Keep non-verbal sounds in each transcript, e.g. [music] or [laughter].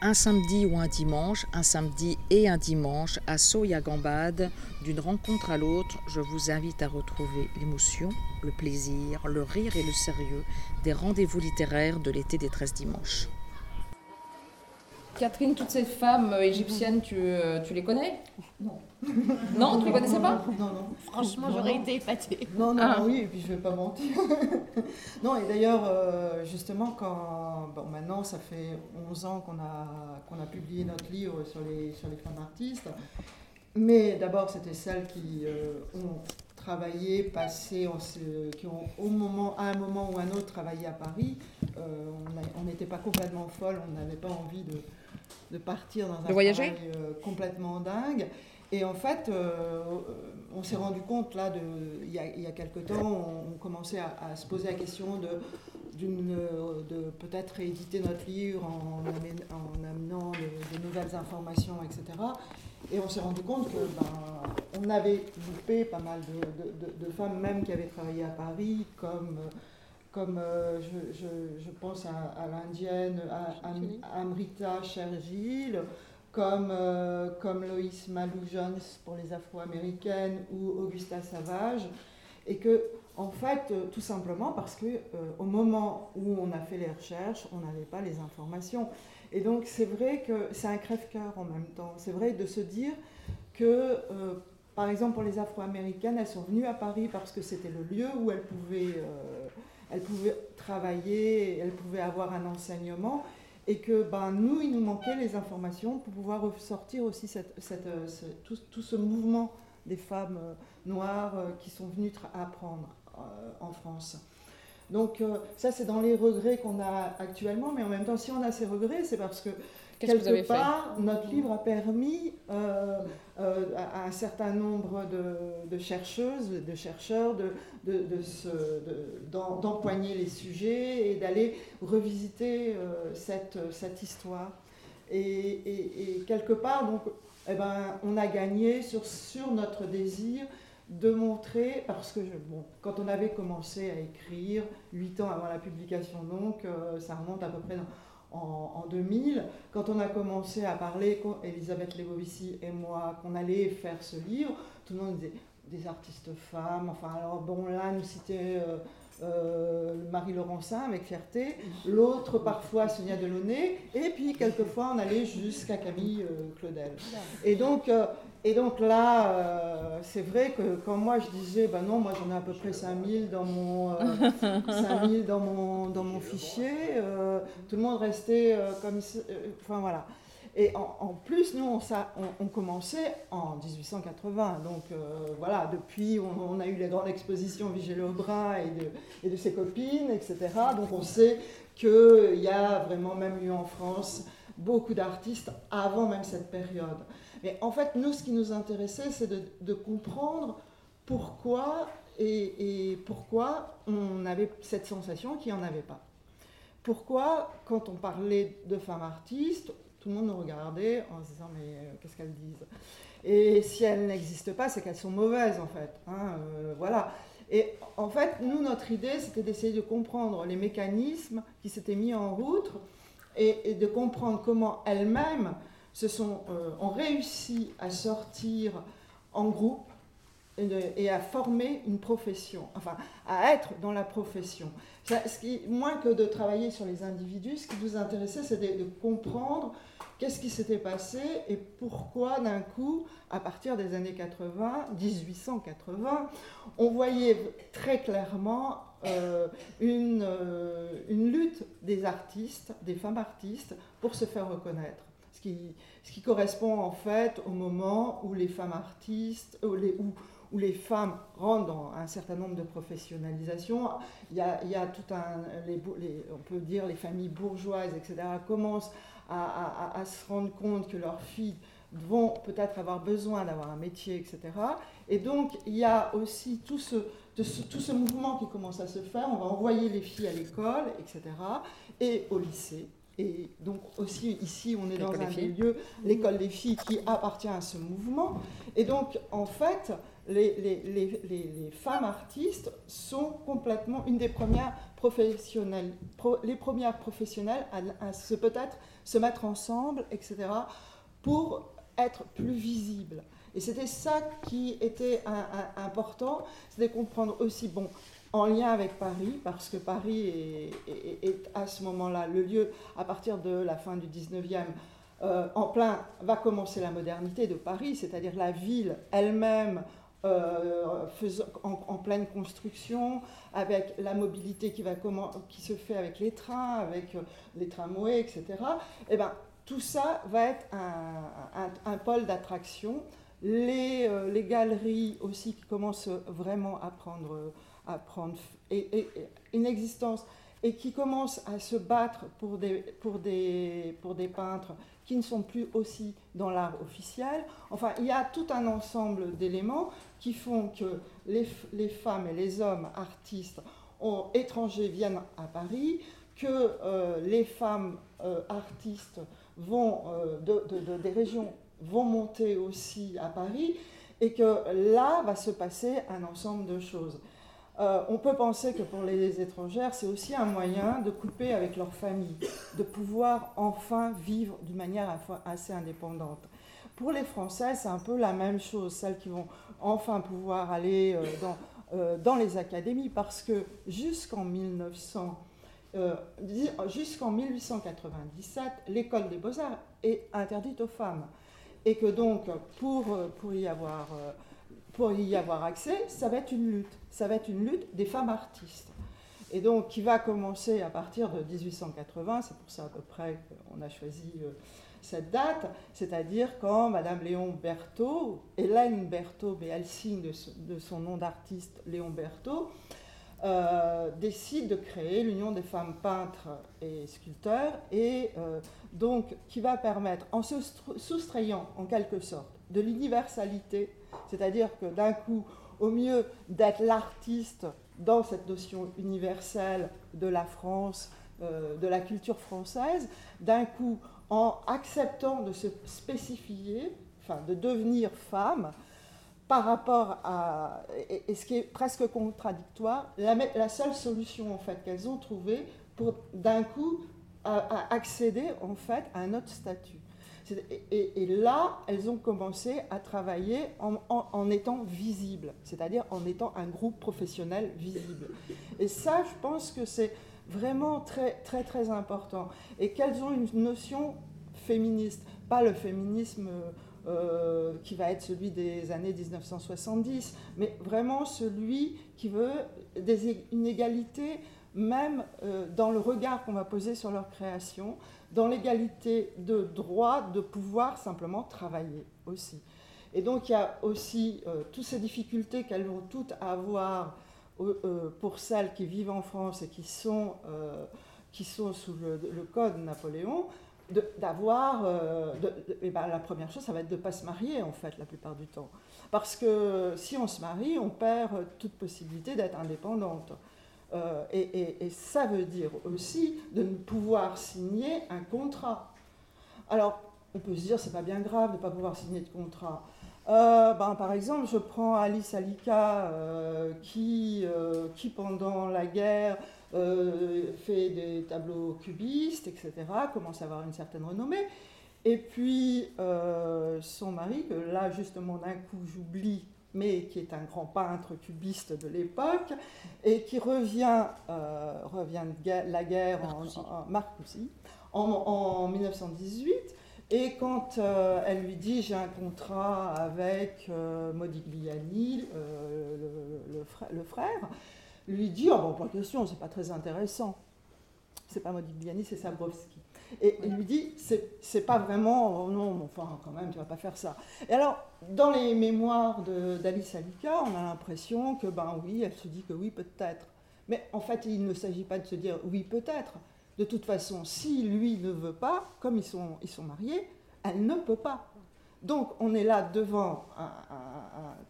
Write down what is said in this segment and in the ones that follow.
un samedi ou un dimanche, un samedi et un dimanche, à Soya-Gambade, d'une rencontre à l'autre, je vous invite à retrouver l'émotion, le plaisir, le rire et le sérieux des rendez-vous littéraires de l'été des 13 dimanches. Catherine, toutes ces femmes euh, égyptiennes, tu, euh, tu les connais? Non. non, tu les connaissais pas? Non, non. Franchement, j'aurais été épatée. Non, non, ah. oui, et puis je vais pas mentir. [laughs] non, et d'ailleurs, euh, justement, quand. Bon, maintenant, ça fait 11 ans qu'on a, qu'on a publié notre livre sur les, sur les femmes artistes. Mais d'abord, c'était celles qui ont travaillé, passé, qui ont au moment, à un moment ou un autre travaillé à Paris. on n'était pas complètement folle, on n'avait pas envie de de partir dans un voyager travail euh, complètement dingue. Et en fait, euh, on s'est rendu compte, là, de, il, y a, il y a quelque temps, on, commençait à, se poser la question de, de peut-être rééditer notre livre en, en amenant de, nouvelles informations, etc. Et on s'est rendu compte que ben, on avait loupé pas mal de, de, femmes, même qui avaient travaillé à Paris, comme comme euh, je, je, pense à, l'indienne Amrita Shergill, comme, euh, comme Loïs Malou-Jones pour les Afro-Américaines ou Augusta Savage. Et que, en fait, euh, tout simplement parce que au moment où on a fait les recherches, on n'avait pas les informations. Et donc, c'est vrai que c'est un crève-cœur en même temps. C'est vrai de se dire que par exemple, pour les Afro-Américaines, elles sont venues à Paris parce que c'était le lieu où elles pouvaient elle pouvait travailler, elle pouvait avoir un enseignement, et que ben, nous, il nous manquait les informations pour pouvoir ressortir aussi cette, euh, tout, ce mouvement des femmes euh, noires euh, qui sont venues apprendre en France. Donc ça, c'est dans les regrets qu'on a actuellement, mais en même temps, si on a ces regrets, c'est parce que quelque part, notre livre a permis euh, euh, à, un certain nombre de, chercheuses, de chercheurs, d'empoigner les sujets et d'aller revisiter euh, cette, cette, histoire. Et, quelque part, donc, eh ben, on a gagné sur, sur notre désir de montrer, parce que bon, quand on avait commencé à écrire, huit ans avant la publication, donc ça remonte à peu près dans, en, 2000, quand on a commencé à parler, Elisabeth Levovici et moi, qu'on allait faire ce livre, tout le monde disait des artistes femmes, enfin alors bon là nous euh, euh, Marie Laurencin avec fierté, l'autre parfois Sonia Delaunay, et puis quelquefois on allait jusqu'à Camille euh, Claudel. Et donc, euh, et donc là, c'est vrai que quand moi je disais, ben non, moi j'en ai à peu près 5000 dans mon, 5000 dans mon, dans mon fichier, tout le monde restait comme... Enfin voilà. Et en, plus, nous, on, ça, on, commençait en 1880. Donc euh, voilà, depuis, on, a eu les grandes expositions Vigée Aubrin et de, et de ses copines, etc. Donc on sait qu'il y a vraiment même eu en France beaucoup d'artistes avant même cette période. Mais en fait, nous, ce qui nous intéressait, c'est de, comprendre pourquoi et, pourquoi on avait cette sensation qu'il n'y en avait pas. Pourquoi, quand on parlait de femmes artistes, tout le monde nous regardait en se disant mais euh, qu'est-ce qu'elles disent? Et si elles n'existent pas, c'est qu'elles sont mauvaises en fait. Hein, euh, voilà. Et en fait, nous, notre idée, c'était d'essayer de comprendre les mécanismes qui s'étaient mis en route et, de comprendre comment elles-mêmes se sont, euh, ont réussi à sortir en groupe et à former une profession, enfin à être dans la profession. ce qui, moins que de travailler sur les individus, ce qui nous intéressait, c'était de comprendre qu'est-ce qui s'était passé et pourquoi d'un coup, à partir des années 80, 1880, on voyait très clairement euh, une, euh, une lutte des artistes, des femmes artistes, pour se faire reconnaître. Ce qui, correspond en fait au moment où les femmes artistes, où les, où, où les femmes rentrent dans un certain nombre de professionnalisation. Il y a, il y a tout un, les, on peut dire les familles bourgeoises, etc., commencent à, à, se rendre compte que leurs filles vont peut-être avoir besoin d'avoir un métier, etc. Et donc, il y a aussi tout ce, tout ce mouvement qui commence à se faire. On va envoyer les filles à l'école, etc., et au lycée. Et donc aussi ici, on est dans un lieu, l'école des filles, qui appartient à ce mouvement. Et donc, en fait, les, femmes artistes sont complètement une des premières professionnelles, les premières professionnelles à, se peut-être se mettre ensemble, etc., pour être plus visibles. Et c'était ça qui était important, c'était comprendre aussi, bon, en lien avec Paris, parce que Paris est, à ce moment-là le lieu, à partir de la fin du 19e, euh, en plein, va commencer la modernité de Paris, c'est-à-dire la ville elle-même euh, en, pleine construction, avec la mobilité qui, se fait avec les trains, avec euh, les tramways, etc. Et eh ben, tout ça va être un, pôle d'attraction. Les, euh, les, galeries aussi qui commencent vraiment à prendre, une existence et qui commencent à se battre pour des peintres qui ne sont plus aussi dans l'art officiel. Enfin, il y a tout un ensemble d'éléments qui font que les, femmes et les hommes artistes étrangers viennent à Paris, que euh, les femmes euh, artistes vont, euh, de, des régions vont monter aussi à Paris, et que là va se passer un ensemble de choses. On peut penser que pour les étrangères, c'est aussi un moyen de couper avec leur famille, de pouvoir enfin vivre d'une manière assez indépendante. Pour les Français, c'est un peu la même chose, celles qui vont enfin pouvoir aller euh, dans, euh, dans les académies, parce que jusqu'en 1900, euh, jusqu'en 1897, l'école des beaux-arts est interdite aux femmes. Et que donc, pour, pour, y avoir, pour y avoir accès, ça va être une lutte. Ça va être une lutte des femmes artistes. Et donc, qui va commencer à partir de 1880, c'est pour ça à peu près qu'on a choisi cette date, c'est-à-dire quand Madame Léon Berthaud, Hélène Berthaud, mais elle signe de, son nom d'artiste Léon Berthaud, euh, décide de créer l'Union des femmes peintres et sculpteurs, et euh, donc qui va permettre, en se soustrayant en quelque sorte de l'universalité, c'est-à-dire que d'un coup, au mieux d'être l'artiste dans cette notion universelle de la France, euh, de la culture française, d'un coup, en acceptant de se spécifier, enfin de devenir femme, par rapport à, et, ce qui est presque contradictoire, la, seule solution en fait qu'elles ont trouvée pour d'un coup accéder en fait à un autre statut. Et, là, elles ont commencé à travailler en, étant visibles, c'est-à-dire en étant un groupe professionnel visible. Et ça, je pense que c'est vraiment très, très, très important. Et qu'elles ont une notion féministe, pas le féminisme euh, qui va être celui des années 1970, mais vraiment celui qui veut des, une égalité même euh, dans le regard qu'on va poser sur leur création, dans l'égalité de droit de pouvoir simplement travailler aussi. Et donc il y a aussi euh, toutes ces difficultés qu'elles vont toutes avoir euh, pour celles qui vivent en France et qui sont, euh, qui sont sous le, code Napoléon, d'avoir. Euh, ben, la première chose, ça va être de ne pas se marier, en fait, la plupart du temps. Parce que si on se marie, on perd toute possibilité d'être indépendante. Et, et, ça veut dire aussi de ne pouvoir signer un contrat. Alors, on peut se dire, c'est pas bien grave de ne pas pouvoir signer de contrat. Euh, ben, par exemple, je prends Alice Alika euh, qui, euh, qui, pendant la guerre, fait des tableaux cubistes, etc., commence à avoir une certaine renommée. Et puis son mari, que là justement d'un coup j'oublie, mais qui est un grand peintre cubiste de l'époque, et qui revient, revient de la guerre en, en, en 1918 et quand euh, elle lui dit j'ai un contrat avec euh, Modigliani, euh, le, frère, lui dit oh bon pas question, c'est pas très intéressant. C'est pas Modigliani, c'est Sabrowski. Et il lui dit c'est pas vraiment oh non enfin quand même tu vas pas faire ça. Et alors dans les mémoires d'Alice Alika, on a l'impression que ben oui, elle se dit que oui peut-être. Mais en fait il ne s'agit pas de se dire oui peut-être de toute façon, si lui ne veut pas, comme ils sont, ils sont mariés, elle ne peut pas. Donc on est là devant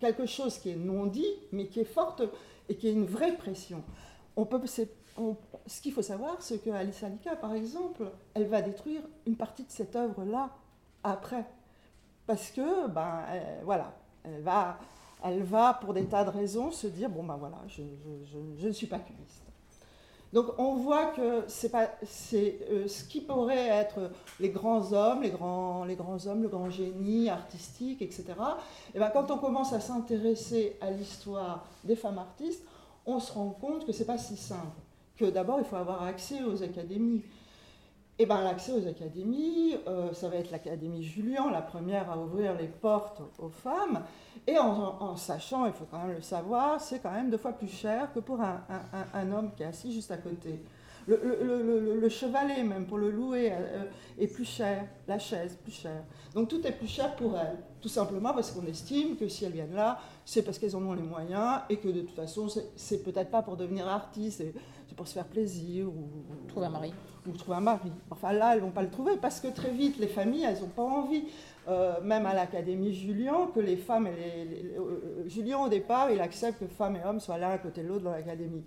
quelque chose qui est non dit, mais qui est forte et qui est une vraie pression. On peut, ce qu'il faut savoir, c'est que Alice Alika, par exemple, elle va détruire une partie de cette œuvre-là après. Parce que, ben, voilà, elle va elle va, pour des tas de raisons, se dire bon ben voilà, je, ne suis pas cubiste. Donc on voit que c'est pas c'est euh, ce qui pourrait être les grands hommes, les grands, les grands hommes, le grand génie artistique, etc. Et ben quand on commence à s'intéresser à l'histoire des femmes artistes, on se rend compte que c'est pas si simple. Que d'abord il faut avoir accès aux académies. Et ben l'accès aux académies, euh, ça va être l'Académie Julian, la première à ouvrir les portes aux femmes. Et en, sachant, il faut quand même le savoir, c'est quand même deux fois plus cher que pour un, un- homme qui est assis juste à côté. Le, le- le- le- le chevalet, même pour le louer, euh, est plus cher, la chaise plus chère. Donc tout est plus cher pour elles, tout simplement parce qu'on estime que si elles viennent là, c'est parce qu'elles en ont les moyens et que de toute façon, c'est- peut-être pas pour devenir artiste, pour se faire plaisir ou, ou- Trouve un mari. ou trouver un mari. Enfin là, elles vont pas le trouver parce que très vite, les familles, elles n'ont pas envie. Euh, même à l'Académie Julian, que les femmes et les, les- euh, Julian au départ, il accepte que femmes et hommes soient l'un à côté de l'autre dans l'Académie.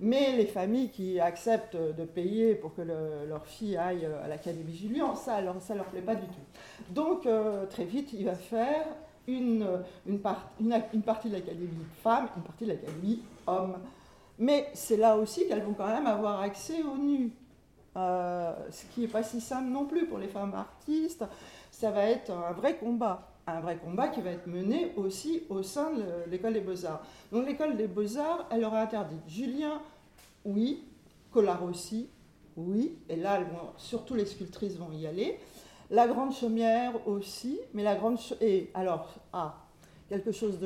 Mais les familles qui acceptent de payer pour que le- leur fille aille à l'Académie Julian, ça, alors, ça leur plaît pas du tout. Donc euh, très vite, il va faire une, une, part- une, une partie de l'Académie femmes, une partie de l'Académie hommes. Mais c'est là aussi qu'elles vont quand même avoir accès aux nus. Euh, ce qui n'est pas si simple non plus pour les femmes artistes. Ça va être un vrai combat. Un vrai combat qui va être mené aussi au sein de l'école des beaux-arts. Donc l'école des beaux-arts, elle aura interdit Julien, oui, Collard aussi, oui, et là, surtout les sculptrices vont y aller. La Grande Chaumière aussi, mais la Grande Et alors, ah, quelque chose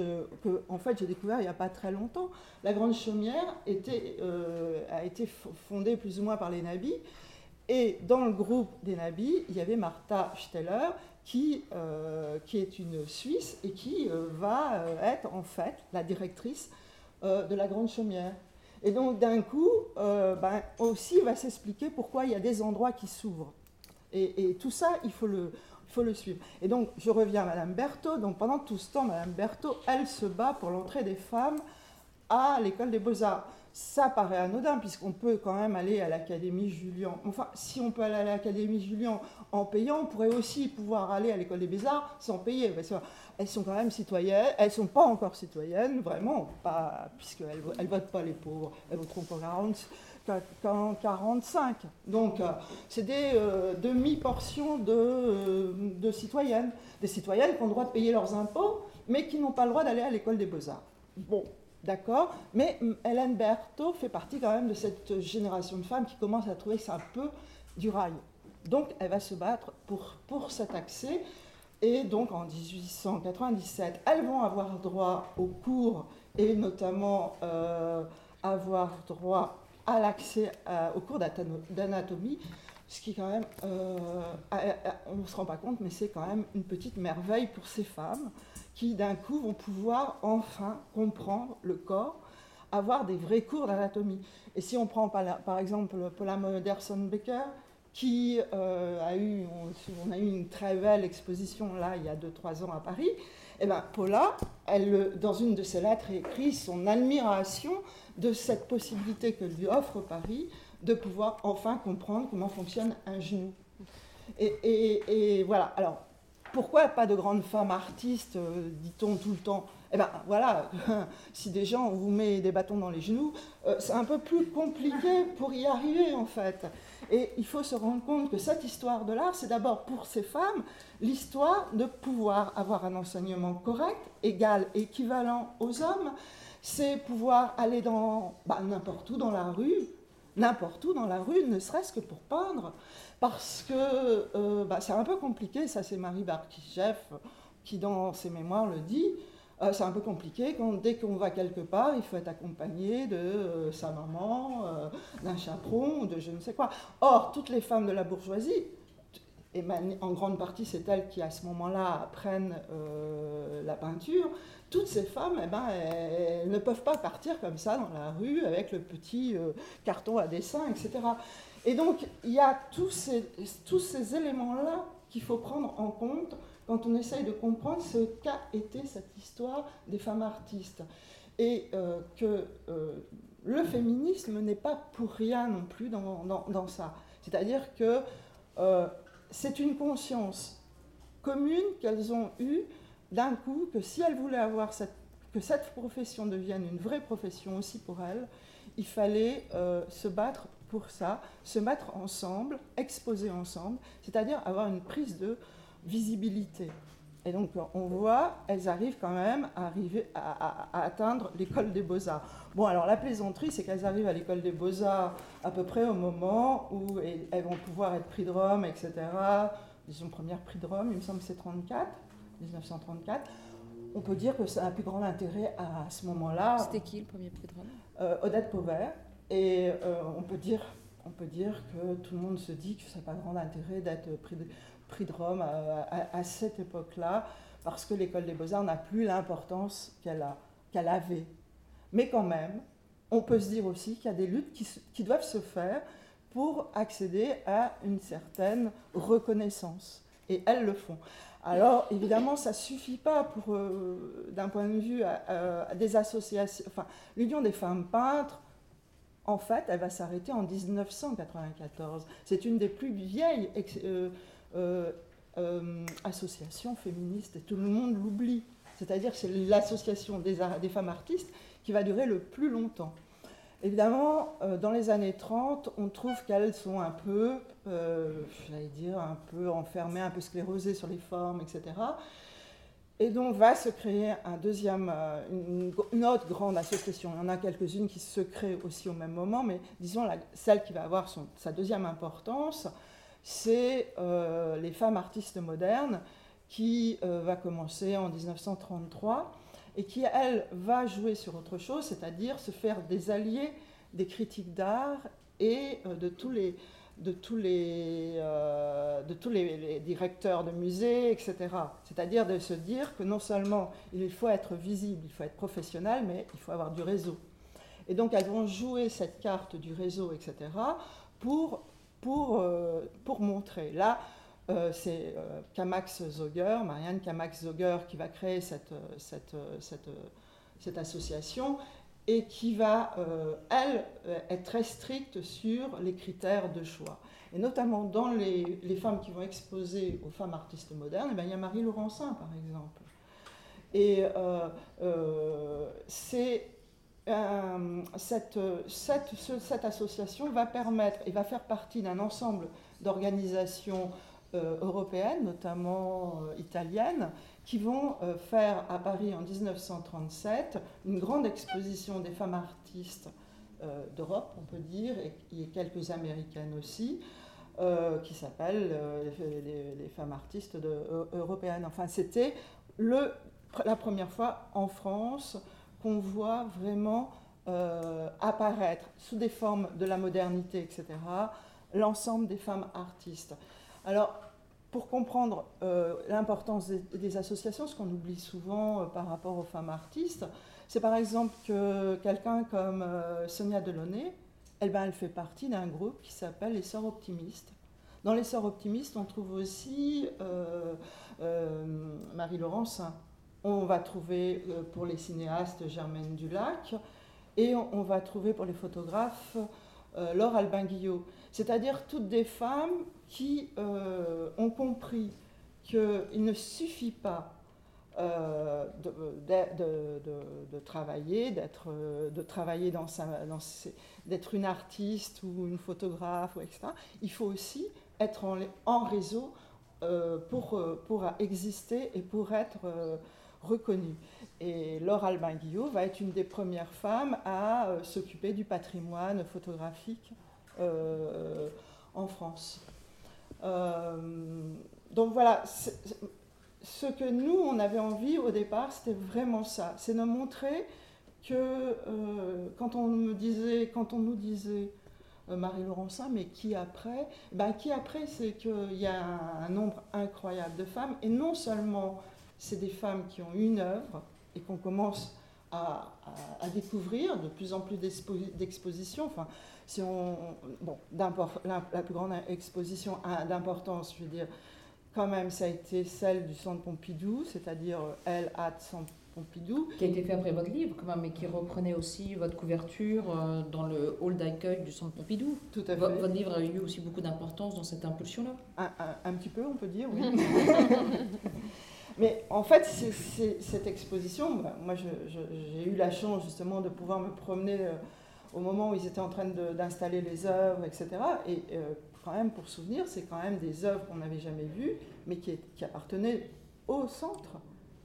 que en fait j'ai découvert il n'y a pas très longtemps. La Grande Chaumière euh, a été fondée plus ou moins par les Nabis. Et dans le groupe des Nabis, il y avait Martha Steller, qui, euh, est une Suisse et qui euh, va être en fait la directrice de la Grande Chaumière. Et donc d'un coup, ben, aussi va s'expliquer pourquoi il y a des endroits qui s'ouvrent. Et, tout ça, il faut le, faut le suivre. Et donc, je reviens à Madame Berthaud. Donc, pendant tout ce temps, Madame Berthaud, elle se bat pour l'entrée des femmes à l'école des beaux-arts. Ça paraît anodin, puisqu'on peut quand même aller à l'Académie Julian. Enfin, si on peut aller à l'Académie Julian en payant, on pourrait aussi pouvoir aller à l'école des beaux-arts sans payer. Parce qu'elles sont quand même citoyennes. Elles ne sont pas encore citoyennes, vraiment, pas, puisqu'elles ne votent pas les pauvres. Elles voteront pour 40, 45. Donc, euh, c'est des euh, demi-portions de, euh, de citoyennes. Des citoyennes qui ont le droit de payer leurs impôts, mais qui n'ont pas le droit d'aller à l'école des beaux-arts. Bon, d'accord, mais mm, Hélène Berthaud fait partie quand même de cette génération de femmes qui commence à trouver c'est un peu du rail. Donc, elle va se battre pour, pour cet accès. Et donc, en 1897, elles vont avoir droit aux cours et notamment avoir droit à l'accès à- aux cours d'anatomie, ce qui quand même, euh, on ne se rend pas compte, mais c'est quand même une petite merveille pour ces femmes qui d'un coup vont pouvoir enfin comprendre le corps, avoir des vrais cours d'anatomie. Et si on prend par, exemple Paula Moderson-Becker, qui euh, a eu, on a eu une très belle exposition là il y a 2-3 ans à Paris, et ben Paula, elle, dans une de ses lettres, écrit son admiration de cette possibilité que lui offre Paris de pouvoir enfin comprendre comment fonctionne un genou. Et, voilà. Alors, pourquoi pas de grandes femmes artistes, euh, dit-on tout le temps Eh bien, voilà, [laughs] si des gens vous met des bâtons dans les genoux, euh, c'est un peu plus compliqué pour y arriver, en fait. Et il faut se rendre compte que cette histoire de l'art, c'est d'abord pour ces femmes l'histoire de pouvoir avoir un enseignement correct, égal, équivalent aux hommes. C'est pouvoir aller dans bah, n'importe où dans la rue, n'importe où dans la rue, ne serait-ce que pour peindre. Parce que euh, bah, c'est un peu compliqué, ça c'est Marie Barkichev qui dans ses mémoires le dit. Euh, c'est un peu compliqué dès qu'on va quelque part, il faut être accompagné de euh, sa maman, euh, d'un chaperon de je ne sais quoi. Or, toutes les femmes de la bourgeoisie, et en grande partie c'est elles qui à ce moment-là apprennent la peinture, toutes ces femmes, eh ben, elles, ne peuvent pas partir comme ça dans la rue avec le petit carton à dessin, etc. Et donc, il y a tous ces éléments-là qu'il faut prendre en compte quand on essaye de comprendre ce qu'a été cette histoire des femmes artistes. Et euh, que euh, le féminisme n'est pas pour rien non plus dans, dans- dans ça. C'est-à-dire que euh, c'est une conscience commune qu'elles ont eue d'un coup, que si elles voulaient avoir que cette profession devienne une vraie profession aussi pour elle, il fallait se battre pour ça, se mettre ensemble, exposer ensemble, c'est-à-dire avoir une prise de visibilité. Et donc on voit, elles arrivent quand même à, arriver à, atteindre l'école des beaux-arts. Bon, alors la plaisanterie, c'est qu'elles arrivent à l'école des beaux-arts à peu près au moment où elles vont pouvoir être prix de Rome, etc. Disons première prix de Rome, il me semble que c'est 34, 1934 on peut dire que c'est un plus grand intérêt à, ce moment-là. C'était qui le premier prix de Rome? Euh, Odette Pauvert. Et euh, on, peut dire, on peut dire que tout le monde se dit que ça n'a pas grand intérêt d'être prix de, de Rome à, cette époque-là, parce que l'école des beaux-arts n'a plus l'importance qu'elle qu'elle avait. Mais quand même, on peut se dire aussi qu'il y a des luttes qui, doivent se faire pour accéder à une certaine reconnaissance. Et elles le font. Alors, évidemment, ça ne suffit pas pour, euh, d'un point de vue à, des associations. Enfin, l'Union des femmes peintres, en fait, elle va s'arrêter en 1994. C'est une des plus vieilles euh, euh, associations féministes et tout le monde l'oublie. C'est-à-dire c'est l'association des, femmes artistes qui va durer le plus longtemps. Évidemment, dans les années 30, on trouve qu'elles sont un peu euh, j'allais dire, un peu enfermé, un peu sclérosé sur les formes, etc. Et donc va se créer un deuxième, euh, une, autre grande association. Il y en a quelques-unes qui se créent aussi au même moment, mais disons celle qui va avoir sa deuxième importance, c'est euh, les femmes artistes modernes, qui va commencer en 1933 et qui, elle, va jouer sur autre chose, c'est-à-dire se faire des alliés des critiques d'art et de tous les de tous les, euh, de tous les, directeurs de musées, etc. C'est-à-dire de se dire que non seulement il faut être visible, il faut être professionnel, mais il faut avoir du réseau. Et donc elles vont jouer cette carte du réseau, etc., pour, pour, euh, pour montrer. Là, euh, c'est Zoger, Marianne Kamax Zoger, qui va créer cette, cette, cette, association et qui va, euh, elle, euh, être très stricte sur les critères de choix. Et notamment dans les, les femmes qui vont exposer aux femmes artistes modernes, eh bien, il y a Marie Laurencin, par exemple. Et euh, c'est cette, cette, association va permettre et va faire partie d'un ensemble d'organisations européennes, notamment italiennes, qui vont euh, faire à Paris en 1937 une grande exposition des femmes artistes euh, d'Europe, on peut dire, et, quelques américaines aussi, euh, qui s'appelle les, femmes artistes européennes. Enfin, c'était la première fois en France qu'on voit vraiment apparaître sous des formes de la modernité, etc., l'ensemble des femmes artistes. Alors, pour comprendre euh, l'importance des, associations, ce qu'on oublie souvent euh, par rapport aux femmes artistes, c'est par exemple que quelqu'un comme euh, Sonia Delaunay, elle, ben, elle fait partie d'un groupe qui s'appelle les Sœurs Optimistes. Dans les Sœurs Optimistes, on trouve aussi Marie-Laurence. On va trouver pour les cinéastes Germaine Dulac et on, va trouver pour les photographes Laure Albin-Guillot. C'est-à-dire toutes des femmes qui euh, ont compris qu'il ne suffit pas euh, de, travailler, d'être, de travailler dans, d'être une artiste ou une photographe, ou etc. Il faut aussi être en, réseau euh, pour, pour exister et pour être reconnue. Et Laure Albin Guillot va être une des premières femmes à s'occuper du patrimoine photographique en France. Euh, donc voilà, ce que nous, on avait envie au départ, c'était vraiment ça, c'est de montrer que euh, quand, on me disait, quand on nous disait euh, Marie-Laurencin, mais qui après ben, Qui après, c'est qu'il y a un, nombre incroyable de femmes, et non seulement c'est des femmes qui ont une œuvre et qu'on commence à, à, découvrir de plus en plus d'expositions. Enfin, si on, bon, la, la, plus grande exposition d'importance, je veux dire, quand même, ça a été celle du Centre Pompidou, c'est-à-dire euh, Elle at Centre Pompidou. Qui a été fait après votre livre, quand même, mais qui reprenait aussi votre couverture euh, dans le hall d'accueil du Centre Pompidou. Tout à fait. Votre, livre a eu aussi beaucoup d'importance dans cette impulsion-là un, un, petit peu, on peut dire, oui. [laughs] Mais en fait, cette exposition, bah, moi j'ai eu la chance justement de pouvoir me promener euh, au moment où ils étaient en train d'installer les œuvres, etc. Et euh, quand même, pour souvenir, c'est quand même des œuvres qu'on n'avait jamais vues, mais qui, qui appartenaient au centre.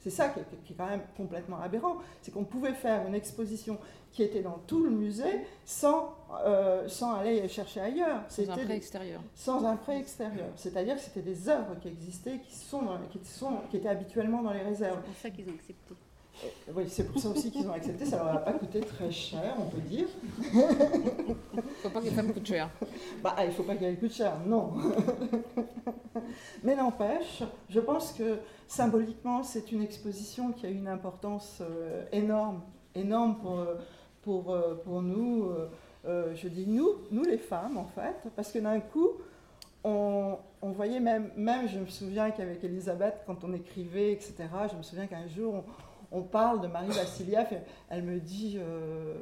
C'est ça qui est, quand même complètement aberrant. C'est qu'on pouvait faire une exposition qui était dans tout le musée sans, euh, sans aller chercher ailleurs. Sans un prêt extérieur. Sans un prêt extérieur. C'est-à-dire que c'était des œuvres qui existaient, qui, sont qui, sont, qui étaient habituellement dans les réserves. C'est pour ça qu'ils ont accepté. Oui, c'est pour ça aussi qu'ils ont accepté. Ça leur a pas coûté très cher, on peut dire. Il ne faut pas que les femmes coûtent cher. Bah, il ne faut pas qu'elles coûtent cher, non. Mais n'empêche, je pense que symboliquement, c'est une exposition qui a une importance euh, énorme, énorme pour, euh, pour, euh, pour nous. je dis nous, nous les femmes en fait, parce que d'un coup, on, on, voyait même, même, je me souviens qu'avec Elisabeth, quand on écrivait, etc., je me souviens qu'un jour, on, on parle de Marie Vassiliev, elle me dit, euh,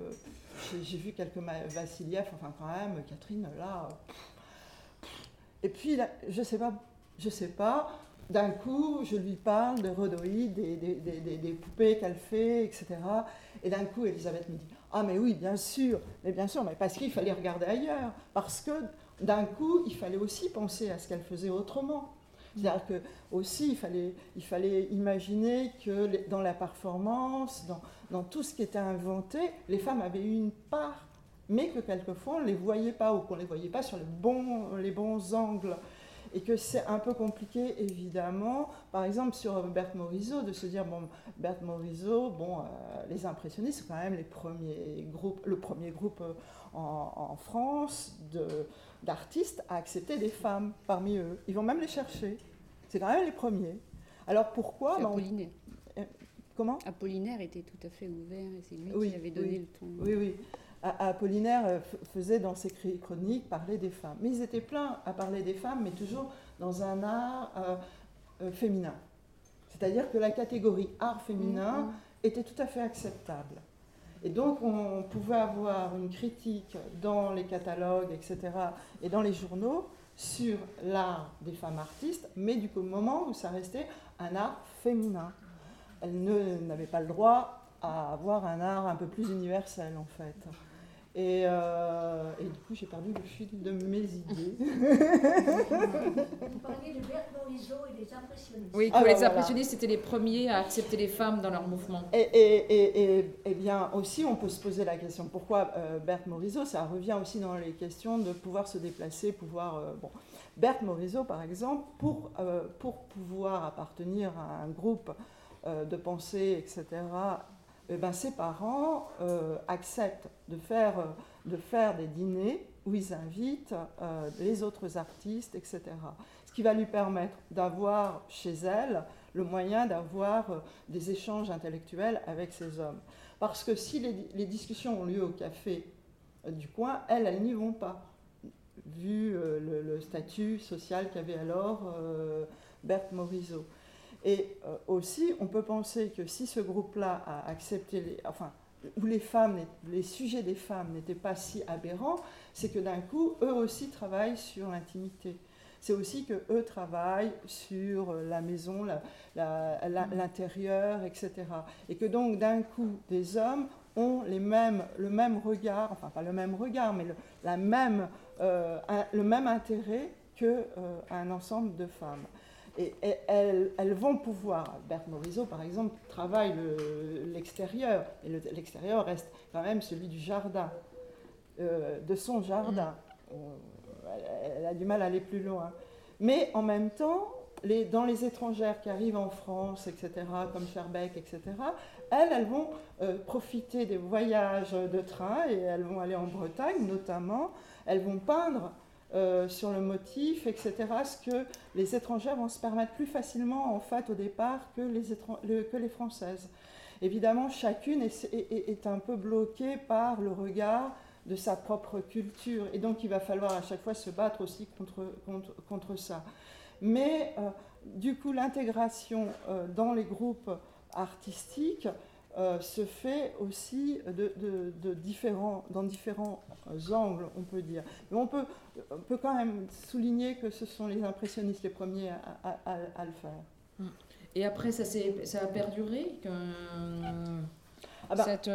j'ai vu quelques Vassiliev, enfin quand même, Catherine, là. Et puis, je sais pas, je sais pas, d'un coup, je lui parle de Rodoïde, des, poupées qu'elle fait, etc. Et d'un coup, Elisabeth me dit, ah mais oui, bien sûr, mais bien sûr, mais parce qu'il fallait regarder ailleurs, parce que d'un coup, il fallait aussi penser à ce qu'elle faisait autrement. C'est-à-dire que aussi, il fallait, il fallait imaginer que dans la performance, dans, dans, tout ce qui était inventé, les femmes avaient eu une part, mais que quelquefois on ne les voyait pas ou qu'on ne les voyait pas sur les bons, les bons angles. Et que c'est un peu compliqué, évidemment, par exemple sur Berthe Morisot, de se dire, bon, Berthe Morisot, bon, euh, les impressionnistes, c'est quand même les premiers groupes, le premier groupe euh, en, en France de, d'artistes à accepter des femmes parmi eux. Ils vont même les chercher. C'est quand même les premiers. Alors pourquoi ben, Apollinaire. Euh, comment? Apollinaire était tout à fait ouvert et c'est lui qui avait donné le ton. Oui, oui. Apollinaire euh, faisait dans ses chroniques parler des femmes. Mais ils étaient pleins à parler des femmes, mais toujours dans un art euh, féminin. C'est-à-dire que la catégorie art féminin mm-hmm. était tout à fait acceptable. Et donc on pouvait avoir une critique dans les catalogues, etc., et dans les journaux sur l'art des femmes artistes, mais du moment où ça restait un art féminin. Elles n'avaient pas le droit à avoir un art un peu plus universel en fait. Euh, et, du coup, j'ai perdu le fil de mes idées. [laughs] Vous parliez de Berthe Morisot et des impressionnistes. Oui, que les impressionnistes étaient les premiers à accepter les femmes dans leur mouvement. Et, et, bien aussi, on peut se poser la question pourquoi euh, Berthe Morisot Ça revient aussi dans les questions de pouvoir se déplacer, pouvoir. Euh, bon. Berthe Morisot, par exemple, pour, pour pouvoir appartenir à un groupe de pensée, etc., eh ben, ses parents euh, acceptent de faire, euh, de faire des dîners où ils invitent euh, les autres artistes, etc. Ce qui va lui permettre d'avoir chez elle le moyen d'avoir des échanges intellectuels avec ces hommes. Parce que si les, discussions ont lieu au café du coin, elles, elles n'y vont pas, vu le, statut social qu'avait alors Berthe Morisot. Et euh, aussi, on peut penser que si ce groupe-là a accepté, les, enfin, où les femmes, les sujets des femmes n'étaient pas si aberrants, c'est que d'un coup, eux aussi travaillent sur l'intimité. C'est aussi que eux travaillent sur la maison, l'intérieur, etc. Et que donc d'un coup, des hommes ont le même regard, enfin pas le même regard, mais le, la même, euh, le même intérêt qu'un euh, ensemble de femmes. Et, elles, vont pouvoir, Berthe Morisot par exemple, travaille l'extérieur, et l'extérieur reste quand même celui du jardin, euh, de son jardin. Mm. Euh, elle, a du mal à aller plus loin. Mais en même temps, les, dans les étrangères qui arrivent en France, etc., comme Scherbeck, etc., elles, elles vont euh, profiter des voyages de train et elles vont aller en Bretagne notamment, elles vont peindre euh, sur le motif, etc., ce que les étrangères vont se permettre plus facilement, en fait, au départ, que les, françaises. Évidemment, chacune est, un peu bloquée par le regard de sa propre culture, et donc il va falloir à chaque fois se battre aussi contre, contre, contre ça. Mais euh, du coup, l'intégration euh, dans les groupes artistiques euh, se fait aussi de, différents, dans différents angles, on peut dire. Mais on peut, on peut quand même souligner que ce sont les impressionnistes les premiers à, le faire. Et après, ça, ça a perduré que, ah bah. cette,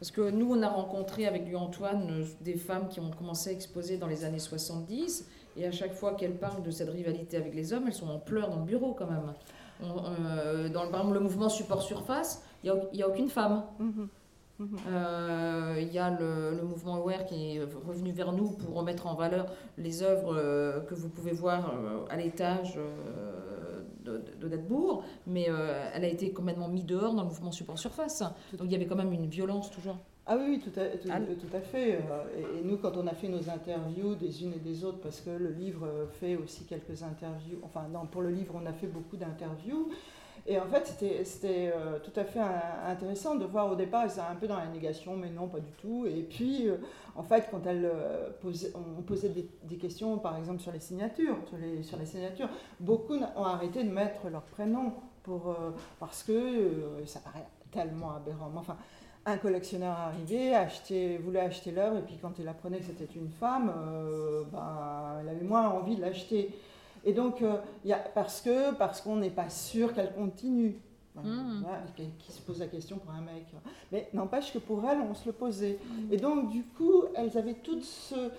Parce que nous, on a rencontré avec lui Antoine des femmes qui ont commencé à exposer dans les années 70. Et à chaque fois qu'elles parlent de cette rivalité avec les hommes, elles sont en pleurs dans le bureau quand même. dans le, le mouvement support surface, il n'y a, a, aucune femme. Mm-hmm. Euh, il y a le, mouvement Aware qui est revenu vers nous pour remettre en valeur les œuvres euh, que vous pouvez voir euh, à l'étage de, de mais elle a été complètement mise dehors dans le mouvement Support Surface. Donc il y avait quand même une violence toujours. Ah oui, tout à, tout, à fait. Et, nous, quand on a fait nos interviews des unes et des autres, parce que le livre fait aussi quelques interviews, enfin non, pour le livre, on a fait beaucoup d'interviews. Et en fait, c'était euh, tout à fait intéressant de voir au départ, ils étaient un peu dans la négation, mais non, pas du tout. Et puis, euh, en fait, quand euh, on posait des, questions, par exemple, sur les signatures, sur les, signatures, beaucoup ont arrêté de mettre leur prénom parce que ça paraît tellement aberrant. Enfin, un collectionneur achetait, voulait acheter l'œuvre, et puis quand il apprenait que c'était une femme, ben, il avait moins envie de l'acheter. Et donc, euh, y a, parce que parce qu'on n'est pas sûr qu'elle continue. Hmm. qui se pose la question pour un mec. Mais n'empêche que pour elle, on se le posait. Hmm. Et donc, du coup, elles avaient toutes ce,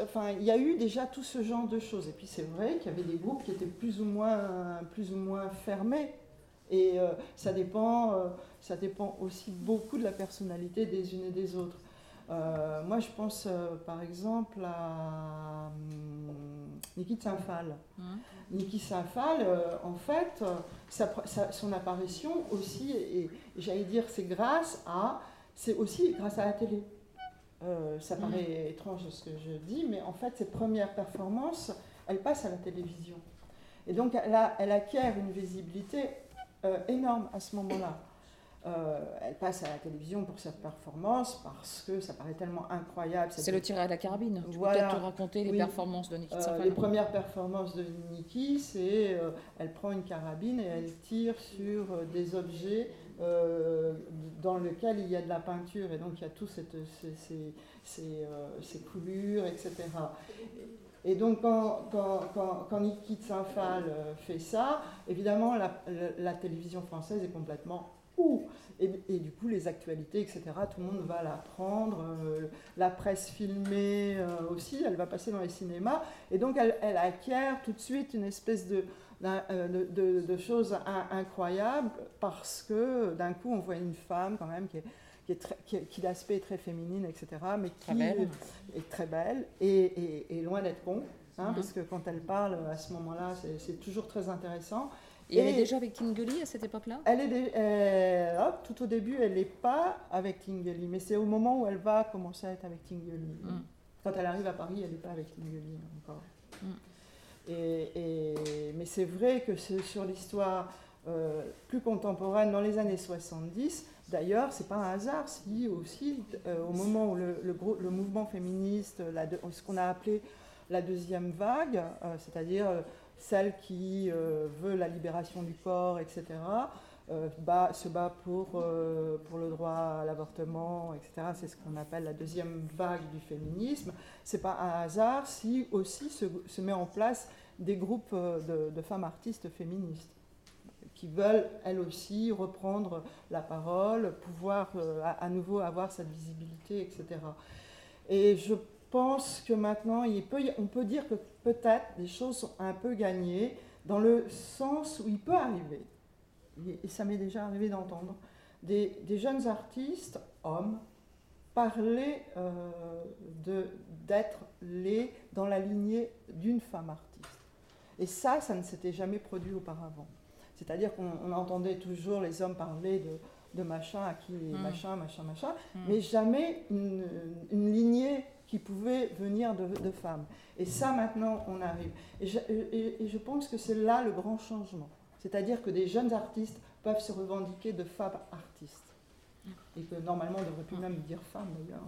enfin, il y a eu déjà tout ce genre de choses. Et puis, c'est vrai qu'il y avait des groupes qui étaient plus ou moins, plus ou moins fermés. Et euh, ça, dépend, euh, ça dépend aussi beaucoup de la personnalité des unes et des autres. Moi, je pense par exemple à. Hum, Niki Sinfal. Hein Niki Sinfal, euh, en fait, euh, son apparition aussi, et, j'allais dire, c'est grâce à, c'est aussi grâce à la télé. Euh, ça paraît étrange ce que je dis, mais en fait, ses premières performances, elles passent à la télévision. Et donc, elle, elle acquiert une visibilité énorme à ce moment-là. Euh, elle passe à la télévision pour cette performance parce que ça paraît tellement incroyable. C'est le tir à la carabine. Tu voilà. peut-être raconter les performances de Niki euh, Les premières performances de Niki, c'est euh, elle prend une carabine et elle tire sur des objets dans lesquels il y a de la peinture et donc il y a toutes ces, ces, ces, coulures, etc. Et donc, quand, quand, quand, quand Niki Tsinfal fait ça, évidemment, la, la, télévision française est complètement et, et, du coup, les actualités, etc., tout le monde va la prendre. Euh, la presse filmée euh, aussi, elle va passer dans les cinémas. Et donc, elle, elle acquiert tout de suite une espèce de, euh, de, de, choses incroyables parce que d'un coup, on voit une femme quand même qui est qui, est très, qui, est très féminine, etc., mais qui est très belle et, et, loin d'être con, hein, mm-hmm. parce que quand elle parle à ce moment-là, c'est toujours très intéressant. Et, elle est déjà avec Tinguely à cette époque-là? Elle est euh, tout au début, elle n'est pas avec Tinguely, mais c'est au moment où elle va commencer à être avec Tinguely. Mm. Quand elle arrive à Paris, elle n'est pas avec Tinguely encore. Mm. Et, mais c'est vrai que sur l'histoire euh, plus contemporaine, dans les années 70, d'ailleurs, c'est pas un hasard si aussi, euh, au moment où le, le, le mouvement féministe, la ce qu'on a appelé la deuxième vague, c'est-à-dire celle qui euh, veut la libération du corps, etc., euh, se bat pour, euh, pour le droit à l'avortement, etc. C'est ce qu'on appelle la deuxième vague du féminisme. Ce n'est pas un hasard si aussi se, se, met en place des groupes de, femmes artistes féministes qui veulent elles aussi reprendre la parole, pouvoir à, à, nouveau avoir cette visibilité, etc. Et je pense que maintenant, il peut, on peut dire que peut-être les choses sont un peu gagnées dans le sens où il peut arriver, et ça m'est déjà arrivé d'entendre, des, jeunes artistes, hommes, parler euh, d'être les dans la lignée d'une femme artiste. Et ça, ça ne s'était jamais produit auparavant. C'est-à-dire qu'on entendait toujours les hommes parler de, de machin à qui mmh. machin, machin, machin, mmh. mais jamais une, une lignée qui pouvaient venir de, femmes. Et ça, maintenant, on arrive. Et je, et, je pense que c'est là le grand changement. C'est-à-dire que des jeunes artistes peuvent se revendiquer de femmes artistes. Et que normalement, on devrait plus même dire femmes, d'ailleurs.